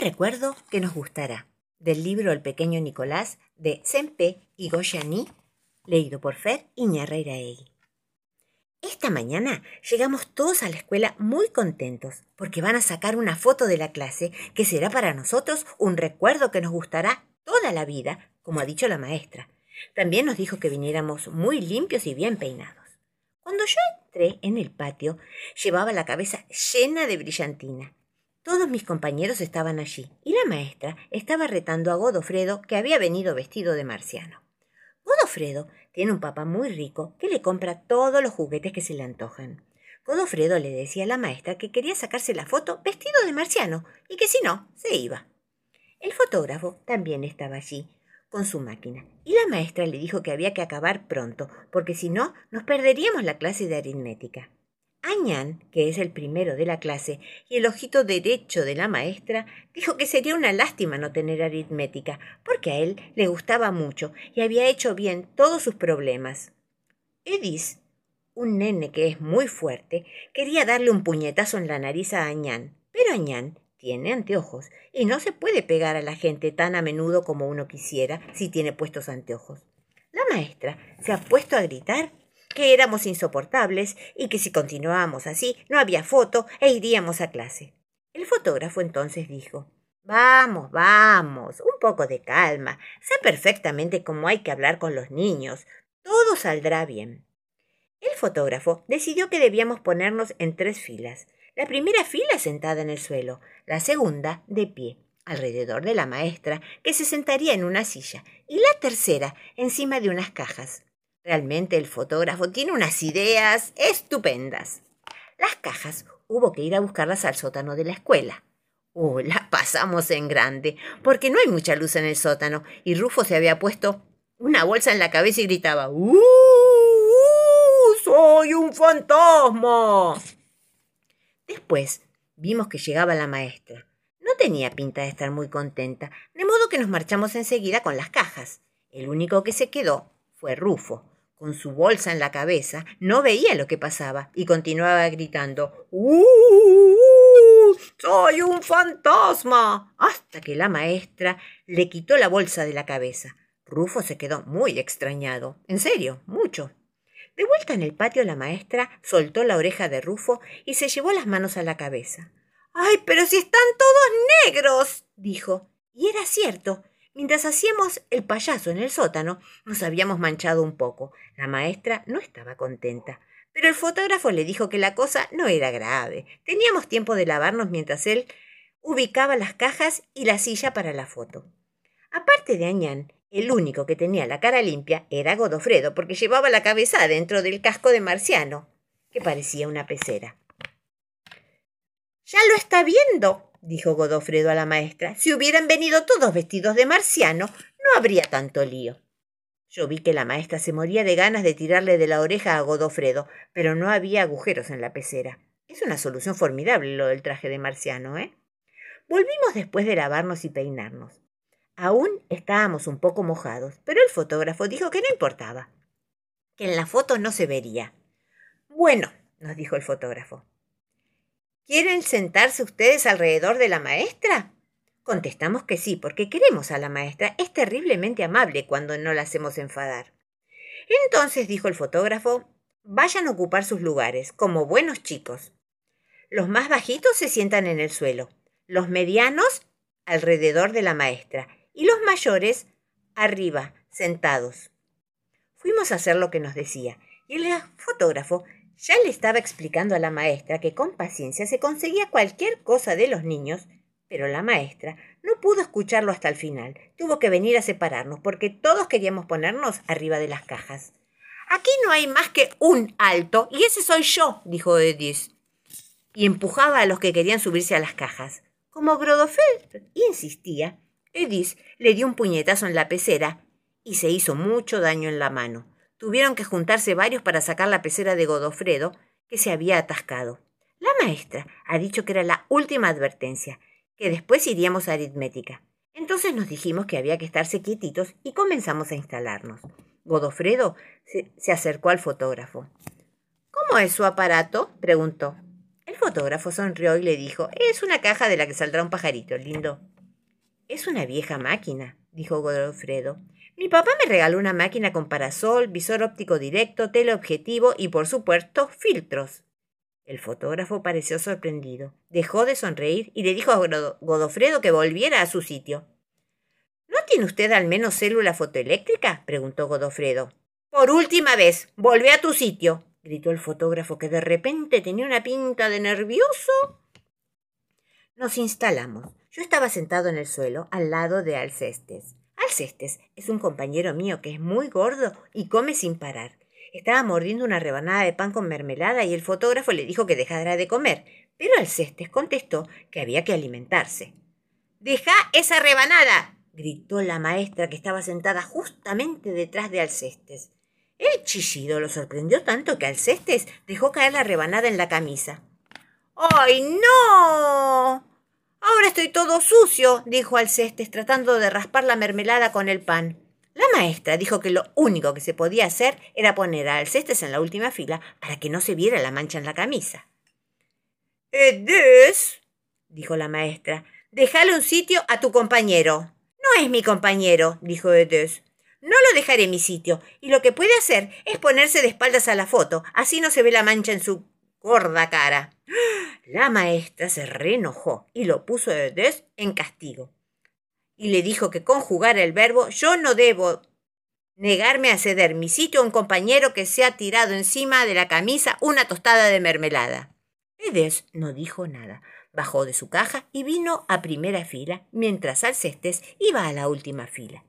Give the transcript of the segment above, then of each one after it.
Recuerdo que nos gustará, del libro El pequeño Nicolás de Sempe y Goyani, leído por Fer Iñarreiraegui. Esta mañana llegamos todos a la escuela muy contentos porque van a sacar una foto de la clase que será para nosotros un recuerdo que nos gustará toda la vida, como ha dicho la maestra. También nos dijo que viniéramos muy limpios y bien peinados. Cuando yo entré en el patio, llevaba la cabeza llena de brillantina. Todos mis compañeros estaban allí y la maestra estaba retando a Godofredo que había venido vestido de marciano. Godofredo tiene un papá muy rico que le compra todos los juguetes que se le antojan. Godofredo le decía a la maestra que quería sacarse la foto vestido de marciano y que si no, se iba. El fotógrafo también estaba allí, con su máquina, y la maestra le dijo que había que acabar pronto, porque si no, nos perderíamos la clase de aritmética. Añán, que es el primero de la clase y el ojito derecho de la maestra, dijo que sería una lástima no tener aritmética, porque a él le gustaba mucho y había hecho bien todos sus problemas. Edis, un nene que es muy fuerte, quería darle un puñetazo en la nariz a Añán, pero Añán tiene anteojos y no se puede pegar a la gente tan a menudo como uno quisiera si tiene puestos anteojos. La maestra se ha puesto a gritar que éramos insoportables y que si continuábamos así no había foto e iríamos a clase. El fotógrafo entonces dijo Vamos, vamos, un poco de calma. Sé perfectamente cómo hay que hablar con los niños. Todo saldrá bien. El fotógrafo decidió que debíamos ponernos en tres filas. La primera fila sentada en el suelo, la segunda de pie, alrededor de la maestra, que se sentaría en una silla, y la tercera encima de unas cajas. Realmente el fotógrafo tiene unas ideas estupendas. Las cajas hubo que ir a buscarlas al sótano de la escuela. Uh, las pasamos en grande, porque no hay mucha luz en el sótano, y Rufo se había puesto una bolsa en la cabeza y gritaba ¡Uh! uh ¡Soy un fantasma! Después vimos que llegaba la maestra. No tenía pinta de estar muy contenta, de modo que nos marchamos enseguida con las cajas. El único que se quedó fue Rufo. Con su bolsa en la cabeza, no veía lo que pasaba y continuaba gritando ¡Uh! ¡Soy un fantasma! hasta que la maestra le quitó la bolsa de la cabeza. Rufo se quedó muy extrañado. En serio, mucho. De vuelta en el patio, la maestra soltó la oreja de Rufo y se llevó las manos a la cabeza. ¡Ay, pero si están todos negros! dijo. Y era cierto. Mientras hacíamos el payaso en el sótano, nos habíamos manchado un poco. La maestra no estaba contenta. Pero el fotógrafo le dijo que la cosa no era grave. Teníamos tiempo de lavarnos mientras él ubicaba las cajas y la silla para la foto. Aparte de Añán, el único que tenía la cara limpia era Godofredo, porque llevaba la cabeza dentro del casco de marciano, que parecía una pecera. Ya lo está viendo, dijo Godofredo a la maestra. Si hubieran venido todos vestidos de marciano, no habría tanto lío. Yo vi que la maestra se moría de ganas de tirarle de la oreja a Godofredo, pero no había agujeros en la pecera. Es una solución formidable lo del traje de marciano, ¿eh? Volvimos después de lavarnos y peinarnos. Aún estábamos un poco mojados, pero el fotógrafo dijo que no importaba, que en la foto no se vería. Bueno, nos dijo el fotógrafo, ¿Quieren sentarse ustedes alrededor de la maestra? Contestamos que sí, porque queremos a la maestra. Es terriblemente amable cuando no la hacemos enfadar. Entonces, dijo el fotógrafo, vayan a ocupar sus lugares, como buenos chicos. Los más bajitos se sientan en el suelo, los medianos alrededor de la maestra y los mayores arriba, sentados. Fuimos a hacer lo que nos decía, y el fotógrafo ya le estaba explicando a la maestra que con paciencia se conseguía cualquier cosa de los niños, pero la maestra no pudo escucharlo hasta el final. Tuvo que venir a separarnos porque todos queríamos ponernos arriba de las cajas. Aquí no hay más que un alto, y ese soy yo, dijo Edith, y empujaba a los que querían subirse a las cajas. Como Grodofeld insistía, Edith le dio un puñetazo en la pecera y se hizo mucho daño en la mano. Tuvieron que juntarse varios para sacar la pecera de Godofredo, que se había atascado. La maestra ha dicho que era la última advertencia, que después iríamos a aritmética. Entonces nos dijimos que había que estarse quietitos y comenzamos a instalarnos. Godofredo se, se acercó al fotógrafo. ¿Cómo es su aparato? preguntó. El fotógrafo sonrió y le dijo Es una caja de la que saldrá un pajarito, lindo. Es una vieja máquina, dijo Godofredo. Mi papá me regaló una máquina con parasol, visor óptico directo, teleobjetivo y, por supuesto, filtros. El fotógrafo pareció sorprendido. Dejó de sonreír y le dijo a Godofredo que volviera a su sitio. ¿No tiene usted al menos célula fotoeléctrica? preguntó Godofredo. Por última vez, volvé a tu sitio, gritó el fotógrafo, que de repente tenía una pinta de nervioso. Nos instalamos. Yo estaba sentado en el suelo, al lado de Alcestes. Alcestes es un compañero mío que es muy gordo y come sin parar. Estaba mordiendo una rebanada de pan con mermelada y el fotógrafo le dijo que dejara de comer, pero Alcestes contestó que había que alimentarse. Deja esa rebanada. gritó la maestra que estaba sentada justamente detrás de Alcestes. El chillido lo sorprendió tanto que Alcestes dejó caer la rebanada en la camisa. ¡Ay, no! Ahora estoy todo sucio, dijo Alcestes, tratando de raspar la mermelada con el pan. La maestra dijo que lo único que se podía hacer era poner a Alcestes en la última fila para que no se viera la mancha en la camisa. Edes, dijo la maestra, déjale un sitio a tu compañero. No es mi compañero, dijo Edes. No lo dejaré en mi sitio, y lo que puede hacer es ponerse de espaldas a la foto, así no se ve la mancha en su gorda cara. La maestra se reenojó y lo puso de en castigo. Y le dijo que conjugara el verbo yo no debo negarme a ceder mi sitio a un compañero que se ha tirado encima de la camisa una tostada de mermelada. Edes no dijo nada. Bajó de su caja y vino a primera fila, mientras Alcestes iba a la última fila.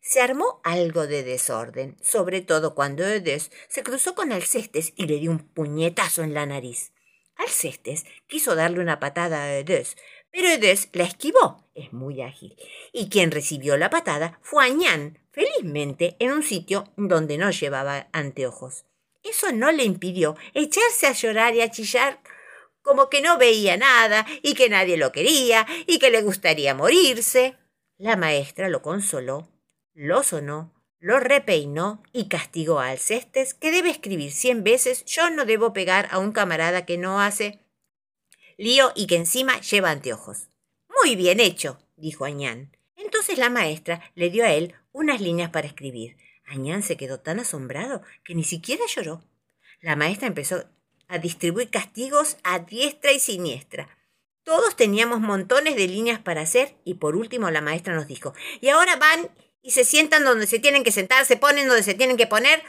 Se armó algo de desorden, sobre todo cuando Edes se cruzó con Alcestes y le dio un puñetazo en la nariz. Alcestes quiso darle una patada a Edes, pero Edes la esquivó, es muy ágil, y quien recibió la patada fue Añán, felizmente en un sitio donde no llevaba anteojos. Eso no le impidió echarse a llorar y a chillar como que no veía nada y que nadie lo quería y que le gustaría morirse. La maestra lo consoló lo sonó, lo repeinó y castigó a Alcestes, que debe escribir cien veces yo no debo pegar a un camarada que no hace lío y que encima lleva anteojos. Muy bien hecho, dijo Añán. Entonces la maestra le dio a él unas líneas para escribir. Añán se quedó tan asombrado que ni siquiera lloró. La maestra empezó a distribuir castigos a diestra y siniestra. Todos teníamos montones de líneas para hacer y por último la maestra nos dijo, y ahora van y se sientan donde se tienen que sentar, se ponen donde se tienen que poner,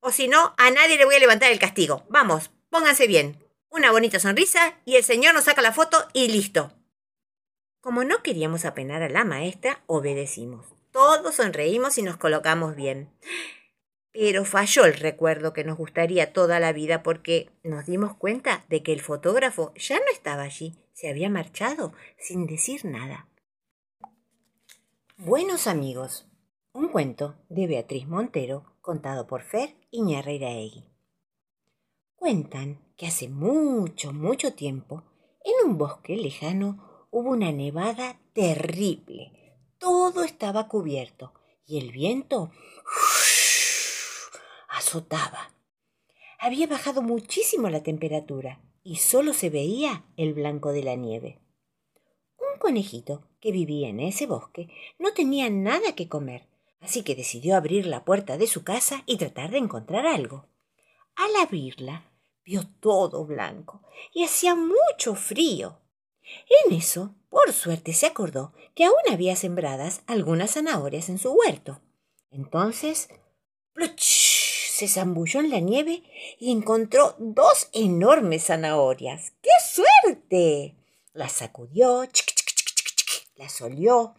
o si no, a nadie le voy a levantar el castigo. Vamos, pónganse bien. Una bonita sonrisa y el señor nos saca la foto y listo. Como no queríamos apenar a la maestra, obedecimos. Todos sonreímos y nos colocamos bien. Pero falló el recuerdo que nos gustaría toda la vida porque nos dimos cuenta de que el fotógrafo ya no estaba allí, se había marchado sin decir nada. Buenos amigos, un cuento de Beatriz Montero contado por Fer Iñarreiraegui. Cuentan que hace mucho, mucho tiempo, en un bosque lejano hubo una nevada terrible. Todo estaba cubierto y el viento azotaba. Había bajado muchísimo la temperatura y solo se veía el blanco de la nieve. Un conejito que vivía en ese bosque no tenía nada que comer así que decidió abrir la puerta de su casa y tratar de encontrar algo. Al abrirla, vio todo blanco y hacía mucho frío. En eso, por suerte, se acordó que aún había sembradas algunas zanahorias en su huerto. Entonces, se zambulló en la nieve y encontró dos enormes zanahorias. ¡Qué suerte! Las sacudió, las olió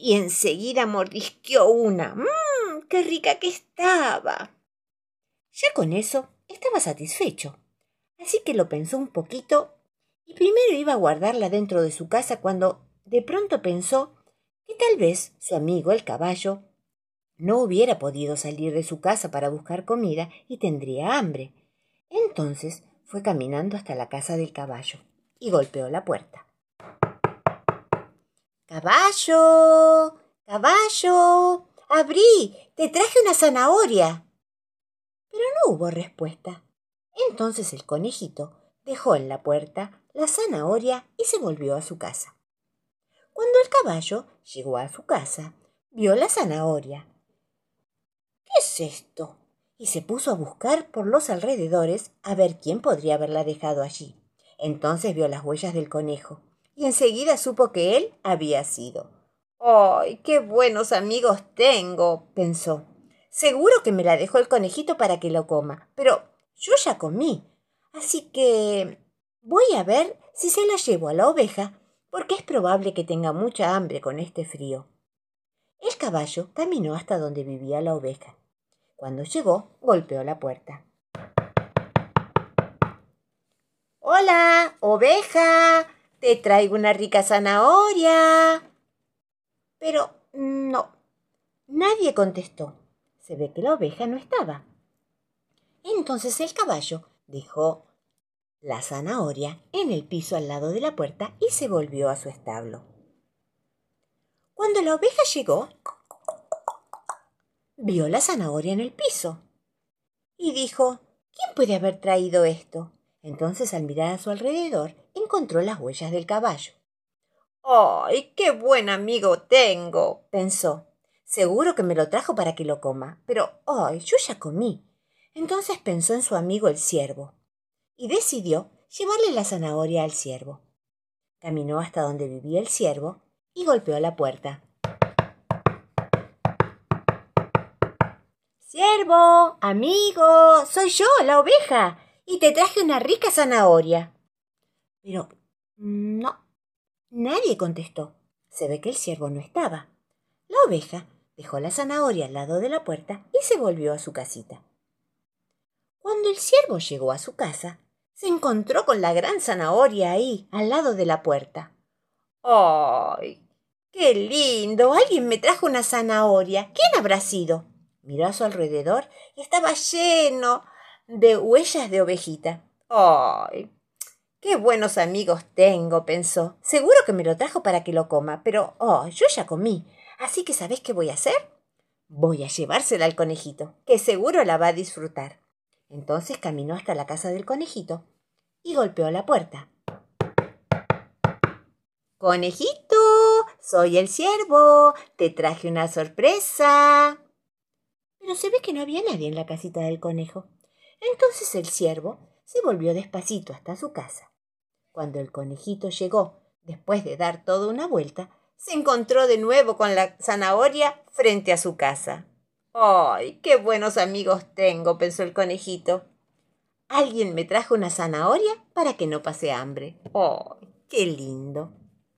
y enseguida mordisqueó una. ¡Mmm! ¡Qué rica que estaba! Ya con eso estaba satisfecho, así que lo pensó un poquito y primero iba a guardarla dentro de su casa cuando de pronto pensó que tal vez su amigo el caballo no hubiera podido salir de su casa para buscar comida y tendría hambre. Entonces fue caminando hasta la casa del caballo y golpeó la puerta. Caballo. Caballo. Abrí. Te traje una zanahoria. Pero no hubo respuesta. Entonces el conejito dejó en la puerta la zanahoria y se volvió a su casa. Cuando el caballo llegó a su casa, vio la zanahoria. ¿Qué es esto? Y se puso a buscar por los alrededores a ver quién podría haberla dejado allí. Entonces vio las huellas del conejo y enseguida supo que él había sido. ¡Ay, qué buenos amigos tengo! pensó. Seguro que me la dejó el conejito para que lo coma, pero yo ya comí. Así que voy a ver si se la llevo a la oveja, porque es probable que tenga mucha hambre con este frío. El caballo caminó hasta donde vivía la oveja. Cuando llegó, golpeó la puerta. Hola, oveja, te traigo una rica zanahoria. Pero no, nadie contestó. Se ve que la oveja no estaba. Entonces el caballo dejó la zanahoria en el piso al lado de la puerta y se volvió a su establo. Cuando la oveja llegó, vio la zanahoria en el piso y dijo, ¿quién puede haber traído esto? Entonces al mirar a su alrededor encontró las huellas del caballo. ¡Ay, qué buen amigo tengo! pensó. Seguro que me lo trajo para que lo coma, pero ¡ay, yo ya comí! Entonces pensó en su amigo el ciervo y decidió llevarle la zanahoria al ciervo. Caminó hasta donde vivía el ciervo y golpeó la puerta. Siervo, amigo, soy yo, la oveja, y te traje una rica zanahoria. Pero no, nadie contestó. Se ve que el ciervo no estaba. La oveja dejó la zanahoria al lado de la puerta y se volvió a su casita. Cuando el ciervo llegó a su casa, se encontró con la gran zanahoria ahí, al lado de la puerta. ¡Ay! ¡Qué lindo! Alguien me trajo una zanahoria. ¿Quién habrá sido? Miró a su alrededor y estaba lleno de huellas de ovejita. ¡Ay! ¡Qué buenos amigos tengo! pensó. Seguro que me lo trajo para que lo coma, pero oh, yo ya comí. Así que ¿sabés qué voy a hacer? Voy a llevársela al conejito, que seguro la va a disfrutar. Entonces caminó hasta la casa del conejito y golpeó la puerta. Conejito, soy el ciervo. Te traje una sorpresa. Pero se ve que no había nadie en la casita del conejo. Entonces el ciervo se volvió despacito hasta su casa. Cuando el conejito llegó, después de dar toda una vuelta, se encontró de nuevo con la zanahoria frente a su casa. ¡Ay, qué buenos amigos tengo! pensó el conejito. Alguien me trajo una zanahoria para que no pase hambre. ¡Oh, qué lindo!